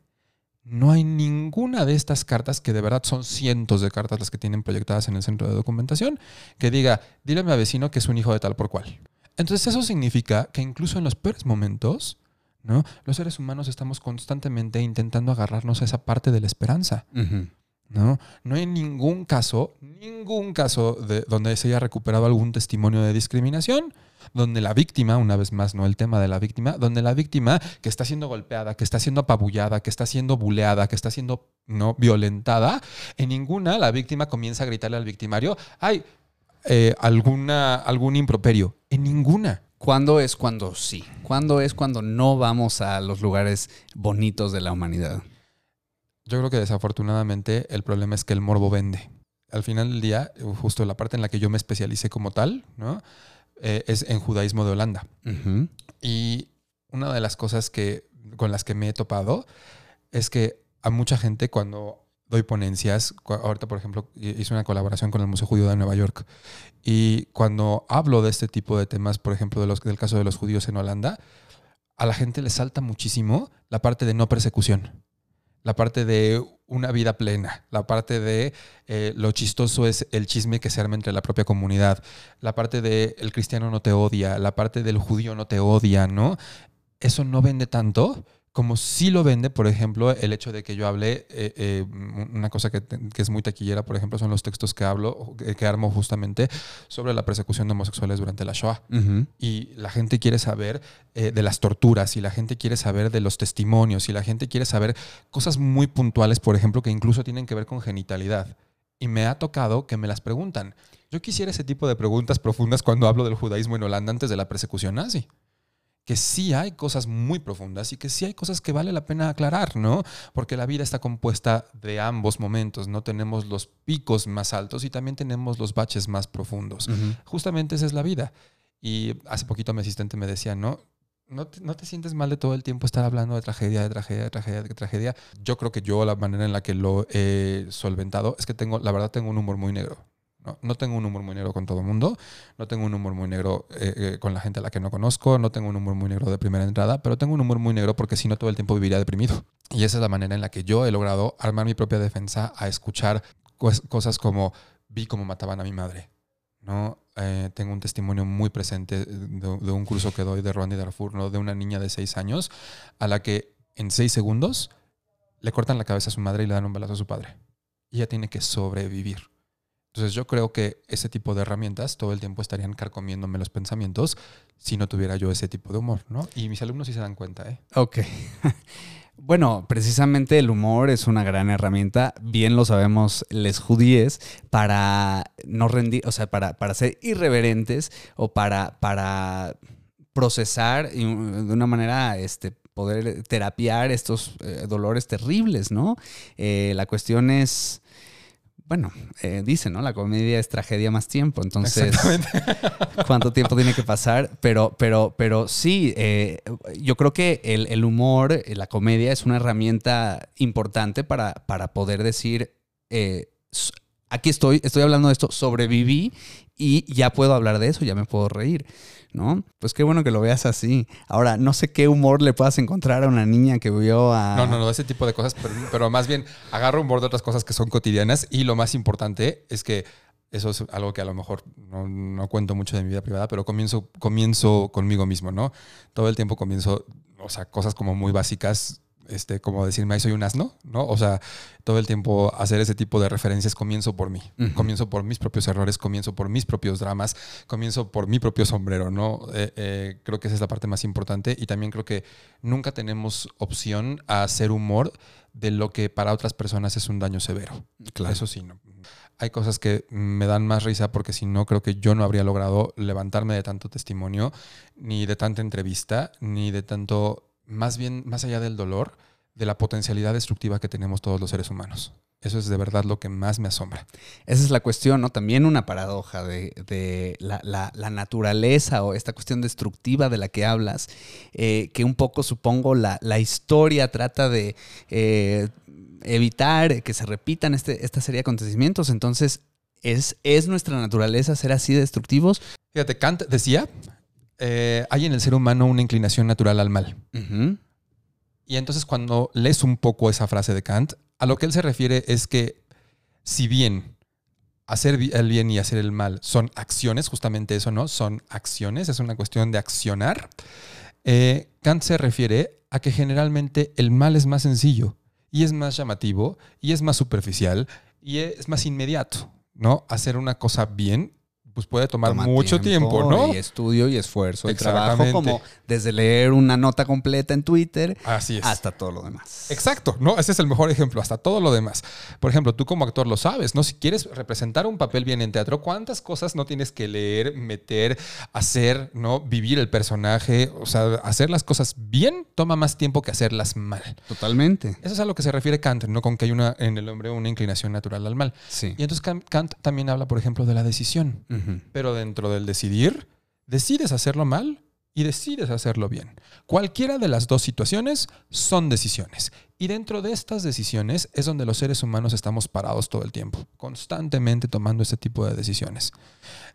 no hay ninguna de estas cartas, que de verdad son cientos de cartas las que tienen proyectadas en el centro de documentación, que diga, dile a mi vecino que es un hijo de tal por cual. Entonces eso significa que incluso en los peores momentos, ¿no? los seres humanos estamos constantemente intentando agarrarnos a esa parte de la esperanza. ¿no? No hay ningún caso, ningún caso de donde se haya recuperado algún testimonio de discriminación, donde la víctima, una vez más, no el tema de la víctima, donde la víctima que está siendo golpeada, que está siendo apabullada, que está siendo buleada, que está siendo no violentada, en ninguna la víctima comienza a gritarle al victimario, hay eh, alguna, algún improperio. En ninguna. ¿Cuándo es cuando sí? ¿Cuándo es cuando no vamos a los lugares bonitos de la humanidad? Yo creo que desafortunadamente el problema es que el morbo vende. Al final del día, justo la parte en la que yo me especialicé como tal, ¿no? Eh, es en judaísmo de Holanda. Y una de las cosas que, con las que me he topado es que a mucha gente cuando doy ponencias, ahorita por ejemplo hice una colaboración con el Museo Judío de Nueva York, y cuando hablo de este tipo de temas, por ejemplo de los, del caso de los judíos en Holanda, a la gente le salta muchísimo la parte de no persecución la parte de una vida plena, la parte de eh, lo chistoso es el chisme que se arma entre la propia comunidad, la parte de el cristiano no te odia, la parte del judío no te odia, ¿no? Eso no vende tanto como sí lo vende, por ejemplo, el hecho de que yo hable, eh, eh, una cosa que, es muy taquillera, por ejemplo, son los textos que hablo, que, armo justamente sobre la persecución de homosexuales durante la Shoah. Y la gente quiere saber eh, de las torturas, y la gente quiere saber de los testimonios, y la gente quiere saber cosas muy puntuales, por ejemplo, que incluso tienen que ver con genitalidad. Y me ha tocado que me las preguntan. Yo quisiera ese tipo de preguntas profundas cuando hablo del judaísmo en Holanda antes de la persecución nazi. Que sí hay cosas muy profundas y que sí hay cosas que vale la pena aclarar, ¿no? Porque la vida está compuesta de ambos momentos, ¿no? Tenemos los picos más altos y también tenemos los baches más profundos. Justamente esa es la vida. Y hace poquito mi asistente me decía, ¿no? No te, no te, sientes mal de todo el tiempo estar hablando de tragedia, de tragedia, de tragedia, de tragedia. Yo creo que yo la manera en la que lo he solventado es que tengo, la verdad, tengo un humor muy negro. No, no, tengo un humor muy negro con todo el mundo, no tengo un humor muy negro eh, eh, con la gente a la que no conozco, no tengo un humor muy negro de primera entrada, pero tengo un humor muy negro porque si no todo el tiempo viviría deprimido. Y esa es la manera en la que yo he logrado armar mi propia defensa a escuchar cosas como vi cómo mataban a mi madre. ¿no? Eh, tengo un testimonio muy presente de, un curso que doy de Randy Darfur, ¿no? de una niña de seis años a la que en seis segundos le cortan la cabeza a su madre y le dan un balazo a su padre. Y ella tiene que sobrevivir. Entonces yo creo que ese tipo de herramientas todo el tiempo estarían carcomiéndome los pensamientos si no tuviera yo ese tipo de humor, ¿no? Y mis alumnos sí se dan cuenta, ¿eh? Ok. [LAUGHS] Bueno, precisamente el humor es una gran herramienta, bien lo sabemos les judíes, para no rendir, o sea, para, para ser irreverentes o para, para procesar de una manera este, poder terapiar estos eh, dolores terribles, ¿no? Eh, la cuestión es bueno, eh, dicen, ¿no? La comedia es tragedia más tiempo. Entonces, [LAUGHS] ¿cuánto tiempo tiene que pasar? Pero, pero, pero sí, eh, yo creo que el, humor, eh, la comedia es una herramienta importante para, para poder decir, eh, aquí estoy, estoy hablando de esto, sobreviví y ya puedo hablar de eso, ya me puedo reír. ¿no? Pues qué bueno que lo veas así. Ahora, no sé qué humor le puedas encontrar a una niña que vio a... No, no, no, ese tipo de cosas, pero, más bien agarro humor de otras cosas que son cotidianas y lo más importante es que eso es algo que a lo mejor no, cuento mucho de mi vida privada, pero comienzo, comienzo conmigo mismo, ¿no? Todo el tiempo comienzo, o sea, cosas como muy básicas este, como decirme, ahí soy un asno, ¿no? O sea, todo el tiempo hacer ese tipo de referencias comienzo por mí, comienzo por mis propios errores, comienzo por mis propios dramas, comienzo por mi propio sombrero, ¿no? Eh, eh, creo que esa es la parte más importante y también creo que nunca tenemos opción a hacer humor de lo que para otras personas es un daño severo. Claro. Eso sí, no. Hay cosas que me dan más risa porque si no, creo que yo no habría logrado levantarme de tanto testimonio, ni de tanta entrevista, ni de tanto más bien, más allá del dolor, de la potencialidad destructiva que tenemos todos los seres humanos. Eso es de verdad lo que más me asombra. Esa es la cuestión, ¿no? También una paradoja de, la, naturaleza o esta cuestión destructiva de la que hablas, eh, que un poco supongo la, historia trata de eh, evitar que se repitan este, esta serie de acontecimientos. Entonces, ¿es, ¿es nuestra naturaleza ser así destructivos? Fíjate, Kant decía, eh, hay en el ser humano una inclinación natural al mal. Y entonces cuando lees un poco esa frase de Kant, a lo que él se refiere es que si bien hacer el bien y hacer el mal son acciones, justamente eso, ¿no? Son acciones, es una cuestión de accionar. Eh, Kant se refiere a que generalmente el mal es más sencillo y es más llamativo y es más superficial y es más inmediato, ¿no? Hacer una cosa bien pues puede tomar mucho tiempo, ¿no? Y estudio y esfuerzo y trabajo como desde leer una nota completa en Twitter Así hasta todo lo demás. Exacto, ¿no? Ese es el mejor ejemplo, hasta todo lo demás. Por ejemplo, tú como actor lo sabes, ¿no? Si quieres representar un papel bien en teatro, ¿cuántas cosas no tienes que leer, meter, hacer, ¿no? Vivir el personaje, o sea, hacer las cosas bien toma más tiempo que hacerlas mal. Totalmente. Eso es a lo que se refiere Kant, ¿no? Con que hay una en el hombre una inclinación natural al mal. Sí. Y entonces Kant también habla, por ejemplo, de la decisión. Pero dentro del decidir, decides hacerlo mal y decides hacerlo bien. Cualquiera de las dos situaciones son decisiones. Y dentro de estas decisiones es donde los seres humanos estamos parados todo el tiempo, constantemente tomando este tipo de decisiones.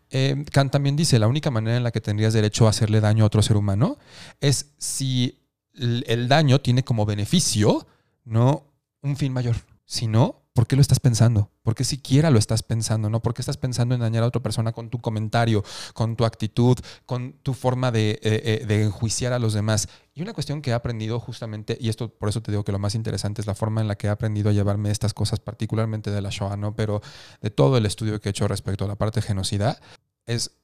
Eh, Kant también dice, la única manera en la que tendrías derecho a hacerle daño a otro ser humano es si el daño tiene como beneficio no un fin mayor. Si no, ¿Por qué lo estás pensando? ¿Por qué siquiera lo estás pensando? ¿No? ¿Por qué estás pensando en dañar a otra persona con tu comentario, con tu actitud, con tu forma de, eh, eh, enjuiciar a los demás? Y una cuestión que he aprendido justamente, y esto por eso te digo que lo más interesante es la forma en la que he aprendido a llevarme estas cosas, particularmente de la Shoah, ¿no? Pero de todo el estudio que he hecho respecto a la parte de genocida, es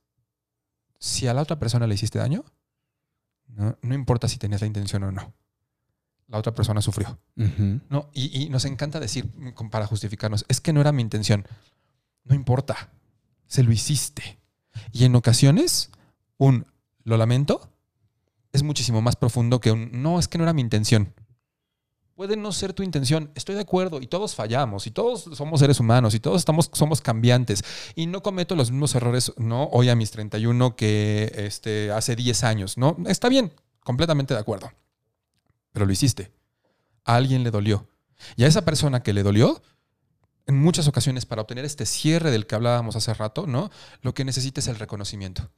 si a la otra persona le hiciste daño, no, no importa si tenías la intención o no la otra persona sufrió. ¿no? Y, nos encanta decir, para justificarnos, es que no era mi intención. No importa, se lo hiciste. Y en ocasiones, un lo lamento es muchísimo más profundo que un, no, es que no era mi intención. Puede no ser tu intención, estoy de acuerdo, y todos fallamos, y todos somos seres humanos, y todos estamos, somos cambiantes, y no cometo los mismos errores, no hoy a mis 31 que este, hace 10 años, ¿no? Está bien, completamente de acuerdo. Pero lo hiciste. A alguien le dolió. Y a esa persona que le dolió, en muchas ocasiones para obtener este cierre del que hablábamos hace rato, ¿no? Lo que necesita es el reconocimiento.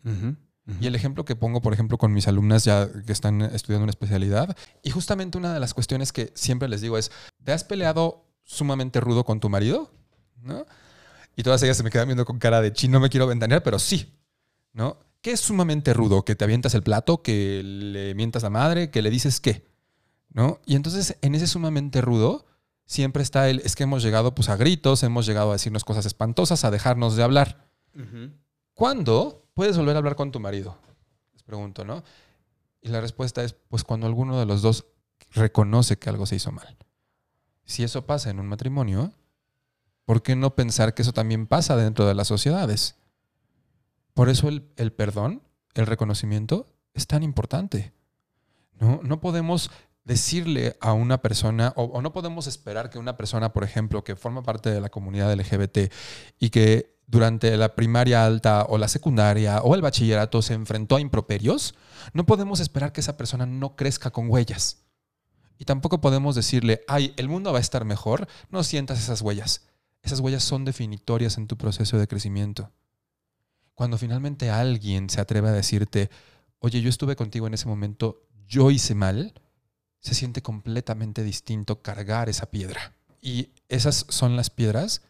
Y el ejemplo que pongo, por ejemplo, con mis alumnas ya que están estudiando una especialidad, y justamente una de las cuestiones que siempre les digo es, ¿te has peleado sumamente rudo con tu marido? ¿No? Y todas ellas se me quedan viendo con cara de chino, no me quiero ventanear, pero sí, ¿no? ¿Qué es sumamente rudo? ¿Que te avientas el plato? ¿Que le mientas a madre? ¿Que le dices qué? ¿No? Y entonces en ese sumamente rudo siempre está el, es que hemos llegado pues a gritos, hemos llegado a decirnos cosas espantosas, a dejarnos de hablar. ¿Cuándo puedes volver a hablar con tu marido? Les pregunto, ¿no? Y la respuesta es, pues cuando alguno de los dos reconoce que algo se hizo mal. Si eso pasa en un matrimonio, ¿por qué no pensar que eso también pasa dentro de las sociedades? Por eso el, perdón, el reconocimiento, es tan importante. No, no podemos decirle a una persona, o, no podemos esperar que una persona, por ejemplo, que forma parte de la comunidad LGBT y que durante la primaria alta o la secundaria o el bachillerato se enfrentó a improperios, no podemos esperar que esa persona no crezca con huellas. Y tampoco podemos decirle, ay, el mundo va a estar mejor, no sientas esas huellas. Esas huellas son definitorias en tu proceso de crecimiento. Cuando finalmente alguien se atreve a decirte, oye, yo estuve contigo en ese momento, yo hice mal, se siente completamente distinto cargar esa piedra. Y esas son las piedras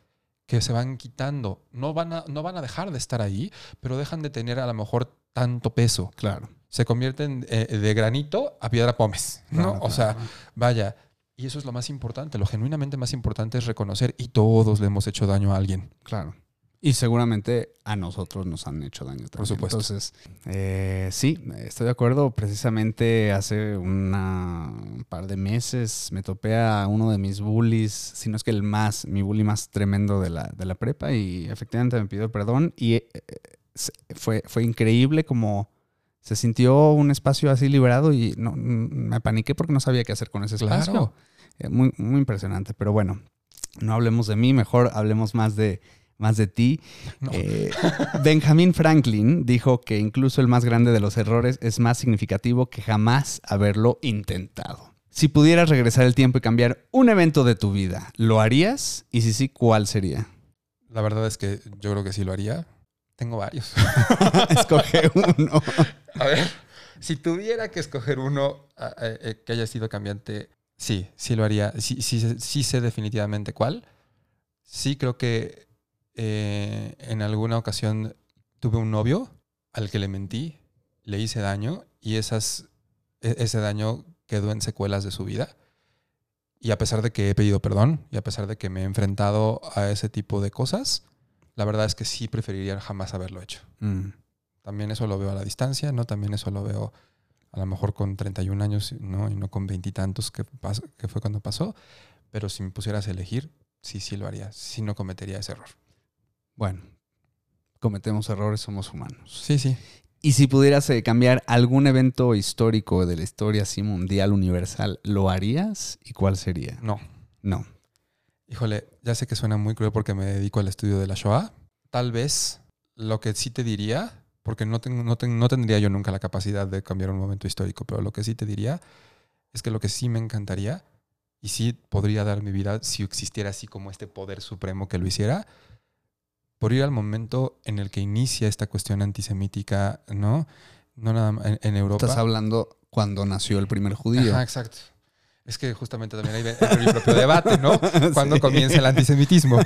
que se van quitando. No van, a, no van a dejar de estar ahí, pero dejan de tener a lo mejor tanto peso. Claro. Se convierten eh, de granito a piedra pómez, ¿no? o sea, vaya. Y eso es lo más importante. Lo genuinamente más importante es reconocer y todos le hemos hecho daño a alguien. Claro. Y seguramente a nosotros nos han hecho daño también. Por supuesto. Entonces, eh, sí, estoy de acuerdo. Precisamente hace una, un par de meses me topé a uno de mis bullies, si no es que el más, mi bully más tremendo de la, de la prepa, y efectivamente me pidió perdón. Y eh, fue, fue increíble como se sintió un espacio así liberado y no, me paniqué porque no sabía qué hacer con ese espacio. Eh, muy, muy impresionante. Pero bueno, no hablemos de mí, mejor hablemos más de más de ti. Eh, Benjamin Franklin dijo que incluso el más grande de los errores es más significativo que jamás haberlo intentado. Si pudieras regresar el tiempo y cambiar un evento de tu vida, ¿lo harías? Y si sí, ¿cuál sería? La verdad es que yo creo que sí lo haría. Tengo varios. [LAUGHS] Escoge uno. A ver, si tuviera que escoger uno eh, eh, que haya sido cambiante, sí, sí lo haría. Sí, sí, sí sé definitivamente cuál. Sí creo que eh, en alguna ocasión tuve un novio al que le mentí, le hice daño y esas, e, ese daño quedó en secuelas de su vida. Y a pesar de que he pedido perdón y a pesar de que me he enfrentado a ese tipo de cosas, la verdad es que sí preferiría jamás haberlo hecho. Mm. También eso lo veo a la distancia, ¿no? También eso lo veo a lo mejor con 31 años, ¿no? Y no con veintitantos que, que fue cuando pasó. Pero si me pusieras a elegir, sí, sí lo haría. Sí no cometería ese error. Bueno, cometemos errores, somos humanos. Sí, sí. Y si pudieras eh, cambiar algún evento histórico de la historia así mundial, universal, ¿lo harías? ¿Y cuál sería? No. No. Híjole, ya sé que suena muy cruel porque me dedico al estudio de la Shoah. Tal vez lo que sí te diría, porque no, no, no tendría yo nunca la capacidad de cambiar un momento histórico, pero lo que sí te diría es que lo que sí me encantaría, y sí podría dar mi vida si existiera así como este poder supremo que lo hiciera, por ir al momento en el que inicia esta cuestión antisemítica, ¿no? No nada más en, Europa. Estás hablando cuando nació el primer judío. Ajá, exacto. Es que justamente también hay el propio debate, ¿no? [LAUGHS] Cuando comienza el antisemitismo.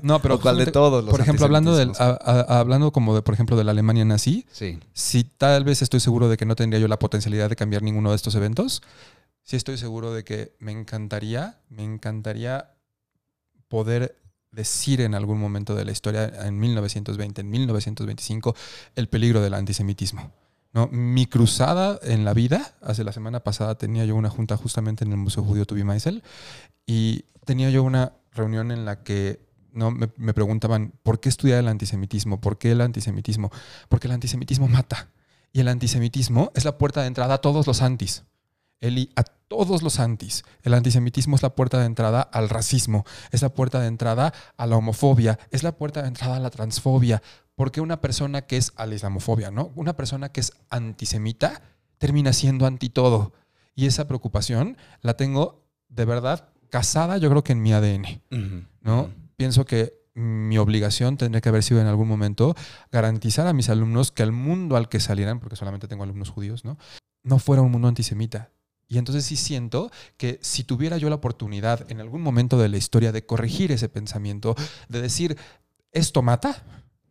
No, pero cuál de todos los Por ejemplo, hablando del, hablando como de, por ejemplo, de la Alemania nazi, sí. si tal vez estoy seguro de que no tendría yo la potencialidad de cambiar ninguno de estos eventos, sí estoy seguro de que me encantaría, me encantaría poder decir en algún momento de la historia, en 1920, en 1925, el peligro del antisemitismo. ¿no? Mi cruzada en la vida, hace la semana pasada tenía yo una junta justamente en el Museo Judío Tubi y tenía yo una reunión en la que ¿no? Me, me, preguntaban, ¿por qué estudiar el antisemitismo? ¿Por qué el antisemitismo? Porque el antisemitismo mata. Y el antisemitismo es la puerta de entrada a todos los antis. Eli, a todos los antis. El antisemitismo es la puerta de entrada al racismo, es la puerta de entrada a la homofobia, es la puerta de entrada a la transfobia. Porque una persona que es a la islamofobia, ¿no? Una persona que es antisemita termina siendo anti todo. Y esa preocupación la tengo de verdad casada, yo creo que en mi ADN, ¿no? Pienso que mi obligación tendría que haber sido en algún momento garantizar a mis alumnos que el mundo al que salieran, porque solamente tengo alumnos judíos, ¿no? No fuera un mundo antisemita. Y entonces sí siento que si tuviera yo la oportunidad en algún momento de la historia de corregir ese pensamiento, de decir, esto mata,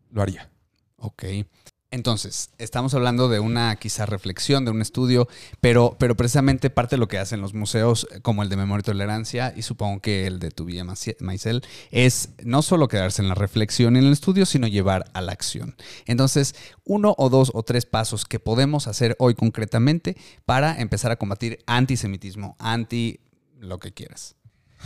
lo haría. Ok. Entonces, estamos hablando de una quizá reflexión, de un estudio, pero, pero precisamente parte de lo que hacen los museos, eh, como el de Memoria y Tolerancia, y supongo que el de Tu Villa Maicel, es no solo quedarse en la reflexión y en el estudio, sino llevar a la acción. Entonces, uno o dos o tres pasos que podemos hacer hoy concretamente para empezar a combatir antisemitismo, anti lo que quieras.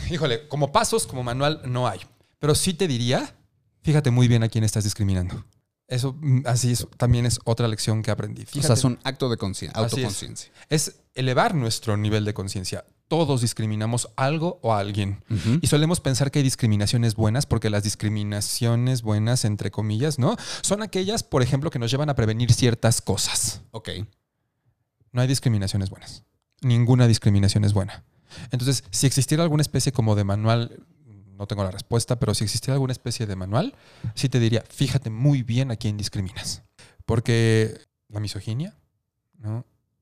Híjole, como pasos, como manual, no hay. Pero sí te diría, fíjate muy bien a quién estás discriminando. Eso mm, así es, también es otra lección que aprendí. o sea, es un acto de autoconciencia. Es. es. elevar nuestro nivel de conciencia. Todos discriminamos algo o a alguien. Y solemos pensar que hay discriminaciones buenas, porque las discriminaciones buenas, entre comillas, ¿no? Son aquellas, por ejemplo, que nos llevan a prevenir ciertas cosas. Ok. No hay discriminaciones buenas. Ninguna discriminación es buena. Entonces, si existiera alguna especie como de manual no tengo la respuesta, pero si existiera alguna especie de manual, sí te diría, fíjate muy bien a quién discriminas. Porque la misoginia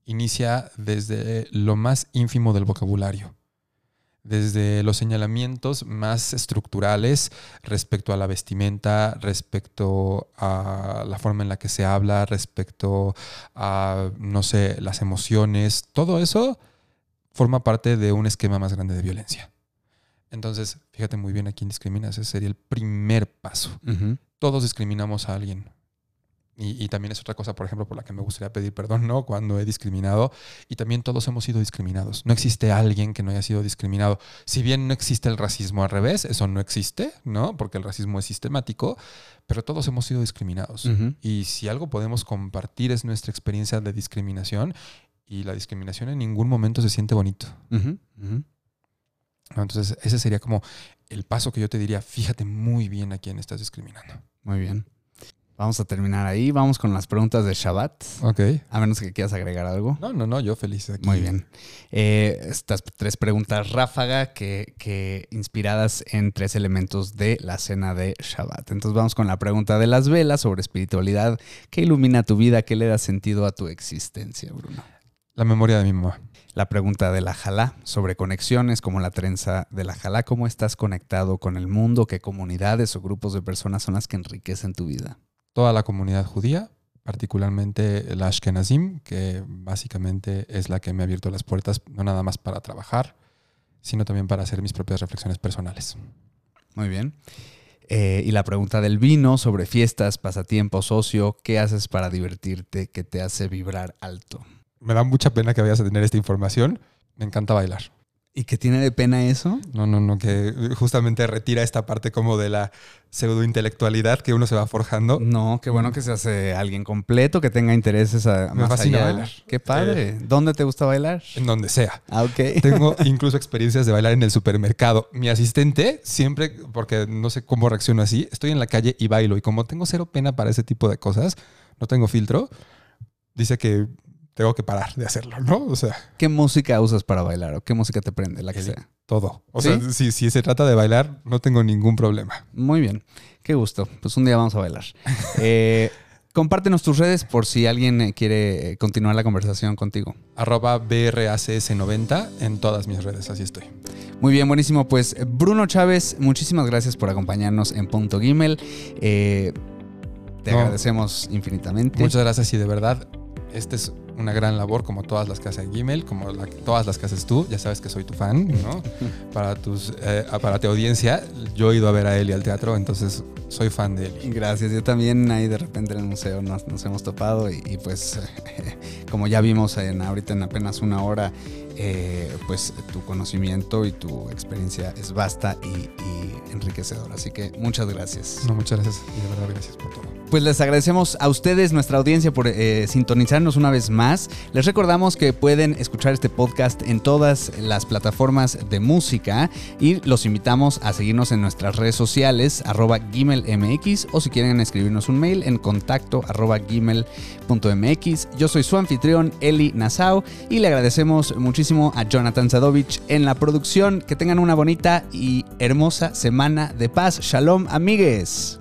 inicia desde lo más ínfimo del vocabulario, desde los señalamientos más estructurales respecto a la vestimenta, respecto a la forma en la que se habla, respecto a, no sé, las emociones, todo eso forma parte de un esquema más grande de violencia. Entonces, fíjate muy bien a quién discriminas. Ese sería el primer paso. Todos discriminamos a alguien. Y, también es otra cosa, por ejemplo, por la que me gustaría pedir perdón, ¿no? Cuando he discriminado. Y también todos hemos sido discriminados. No existe alguien que no haya sido discriminado. Si bien no existe el racismo al revés, eso no existe, ¿no? Porque el racismo es sistemático, pero todos hemos sido discriminados. Y si algo podemos compartir es nuestra experiencia de discriminación. Y la discriminación en ningún momento se siente bonito. Entonces, ese sería como el paso que yo te diría, fíjate muy bien a quién estás discriminando. Muy bien. Vamos a terminar ahí. Vamos con las preguntas de Shabbat. Ok. A menos que quieras agregar algo. No, no, no, yo feliz aquí. Muy bien. Eh, estas tres preguntas ráfaga que, que, inspiradas en tres elementos de la cena de Shabbat. Entonces vamos con la pregunta de las velas sobre espiritualidad. ¿Qué ilumina tu vida? ¿Qué le da sentido a tu existencia, Bruno? La memoria de mi mamá la pregunta de la Jalá sobre conexiones como la trenza de la Jalá. ¿Cómo estás conectado con el mundo? ¿Qué comunidades o grupos de personas son las que enriquecen tu vida? Toda la comunidad judía, particularmente el Ashkenazim, que básicamente es la que me ha abierto las puertas, no nada más para trabajar, sino también para hacer mis propias reflexiones personales. Muy bien. Eh, y la pregunta del vino sobre fiestas, pasatiempos, ocio, ¿qué haces para divertirte? ¿Qué te hace vibrar alto? Me da mucha pena que vayas a tener esta información. Me encanta bailar. ¿Y qué tiene de pena eso? No, no, no, que justamente retira esta parte como de la pseudointelectualidad que uno se va forjando. No, qué bueno que se hace alguien completo, que tenga intereses a, Me fascina bailar. Qué padre. ¿Dónde te gusta bailar? En donde sea. Ah, ok. Tengo [LAUGHS] incluso experiencias de bailar en el supermercado. Mi asistente, siempre, porque no sé cómo reacciono así, estoy en la calle y bailo. Y como tengo cero pena para ese tipo de cosas, no tengo filtro, dice que tengo que parar de hacerlo, ¿no? O sea. ¿Qué música usas para bailar o qué música te prende, la que sea? Todo. O sea, si, si, se trata de bailar, no tengo ningún problema. Muy bien. Qué gusto. Pues un día vamos a bailar. [LAUGHS] eh, compártenos tus redes por si alguien eh, quiere continuar la conversación contigo. Arroba BRACS90 en todas mis redes, así estoy. Muy bien, buenísimo. Pues Bruno Chávez, muchísimas gracias por acompañarnos en Punto Gimel. Eh, te agradecemos infinitamente. Muchas gracias y de verdad, este es una gran labor como todas las que hace Gimel, como todas las que haces tú. Ya sabes que soy tu fan, ¿no? [LAUGHS] para, tus, eh, para tu audiencia, yo he ido a ver a Eli al teatro, entonces soy fan de Eli. Gracias, yo también ahí de repente en el museo nos, hemos topado y, pues [LAUGHS] como ya vimos en, ahorita en apenas una hora, eh, pues tu conocimiento y tu experiencia es vasta y, y enriquecedora. Así que muchas gracias. No, muchas gracias y de verdad gracias por todo. Pues les agradecemos a ustedes, nuestra audiencia, por eh, sintonizarnos una vez más. Les recordamos que pueden escuchar este podcast en todas las plataformas de música y los invitamos a seguirnos en nuestras redes sociales, arroba gimelmx, o si quieren escribirnos un mail en contacto arroba gmail.mx. Yo soy su anfitrión, Eli Nassau, y le agradecemos muchísimo a Jonathan Sadovich en la producción. Que tengan una bonita y hermosa semana de paz. Shalom, amigues.